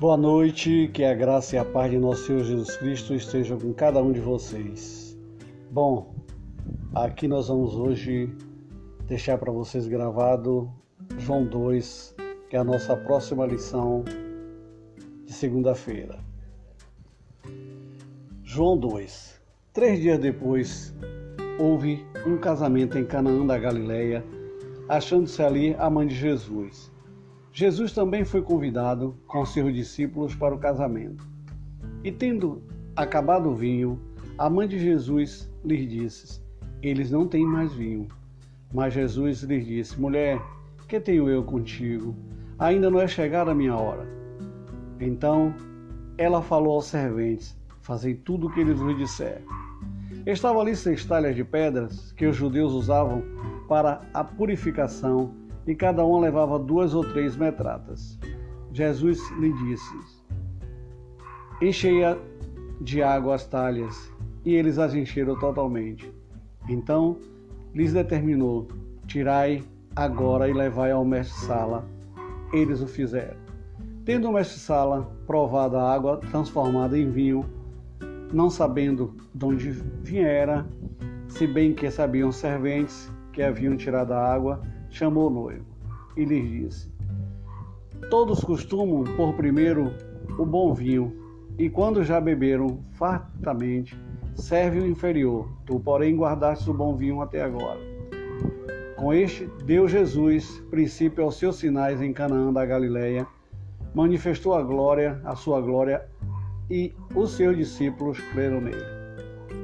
Boa noite, que a graça e a paz de nosso Senhor Jesus Cristo estejam com cada um de vocês. Bom, aqui nós vamos hoje deixar para vocês gravado João 2, que é a nossa próxima lição de segunda-feira. João 2. Três dias depois, houve um casamento em Canaã da Galileia, achando-se ali a mãe de Jesus. Jesus também foi convidado com seus discípulos para o casamento. E tendo acabado o vinho, a mãe de Jesus lhes disse: Eles não têm mais vinho. Mas Jesus lhes disse: Mulher, que tenho eu contigo? Ainda não é chegada a minha hora. Então ela falou aos serventes: Fazei tudo o que eles vos disser. Estavam ali seis talhas de pedras que os judeus usavam para a purificação e cada uma levava duas ou três metratas. Jesus lhe disse: Encheia de água as talhas, e eles as encheram totalmente. Então lhes determinou: Tirai agora e levai ao mestre-sala. Eles o fizeram. Tendo o mestre-sala provado a água transformada em vinho, não sabendo de onde viera, se bem que sabiam serventes que haviam tirado a água, chamou o noivo e lhes disse: Todos costumam pôr primeiro o bom vinho, e quando já beberam fartamente, serve o inferior. Tu, porém, guardaste o bom vinho até agora. Com este, deu Jesus princípio aos seus sinais em Canaã da Galileia, manifestou a glória, a sua glória, e os seus discípulos creram nele.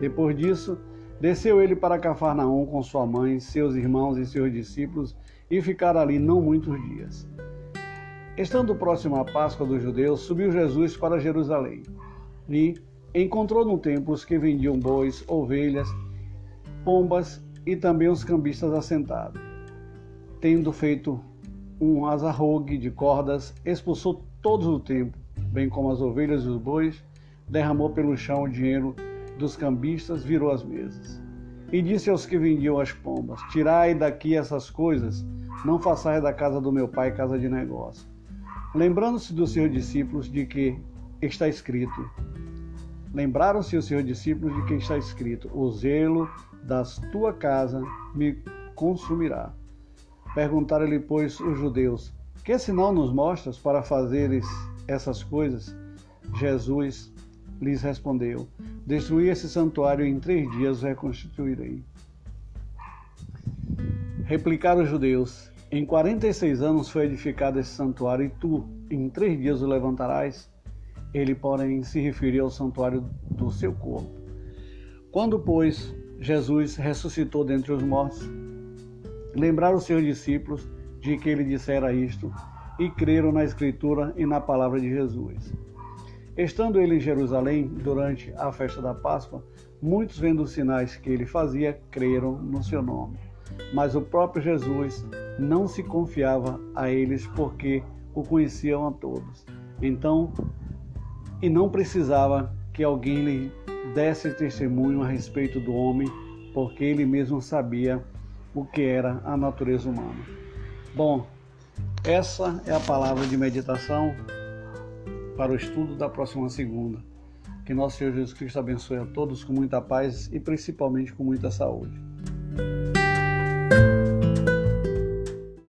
Depois disso, desceu ele para Cafarnaum com sua mãe, seus irmãos e seus discípulos, e ficaram ali não muitos dias. Estando próximo à Páscoa dos judeus, subiu Jesus para Jerusalém e encontrou no templo os que vendiam bois, ovelhas, pombas e também os cambistas assentados. Tendo feito um azarrogue de cordas, expulsou todos o templo bem como as ovelhas e os bois, derramou pelo chão o dinheiro dos cambistas, virou as mesas. E disse aos que vendiam as pombas: Tirai daqui essas coisas, não façais da casa do meu pai casa de negócio. Lembrando-se dos seus discípulos de que está escrito: Lembraram-se os seus discípulos de que está escrito: O zelo das tua casa me consumirá. Perguntaram-lhe, pois, os judeus: Que sinal nos mostras para fazeres essas coisas? Jesus lhes respondeu: Destruí esse santuário em três dias reconstituirei. Replicaram os judeus: Em quarenta e seis anos foi edificado esse santuário e tu, em três dias o levantarás? Ele, porém, se referia ao santuário do seu corpo. Quando, pois, Jesus ressuscitou dentre os mortos, lembraram os seus discípulos de que ele dissera isto e creram na Escritura e na palavra de Jesus. Estando ele em Jerusalém durante a festa da Páscoa, muitos vendo os sinais que ele fazia, creram no seu nome. Mas o próprio Jesus não se confiava a eles porque o conheciam a todos. Então, e não precisava que alguém lhe desse testemunho a respeito do homem, porque ele mesmo sabia o que era a natureza humana. Bom, essa é a palavra de meditação para o estudo da próxima segunda. Que nosso Senhor Jesus Cristo abençoe a todos com muita paz e principalmente com muita saúde.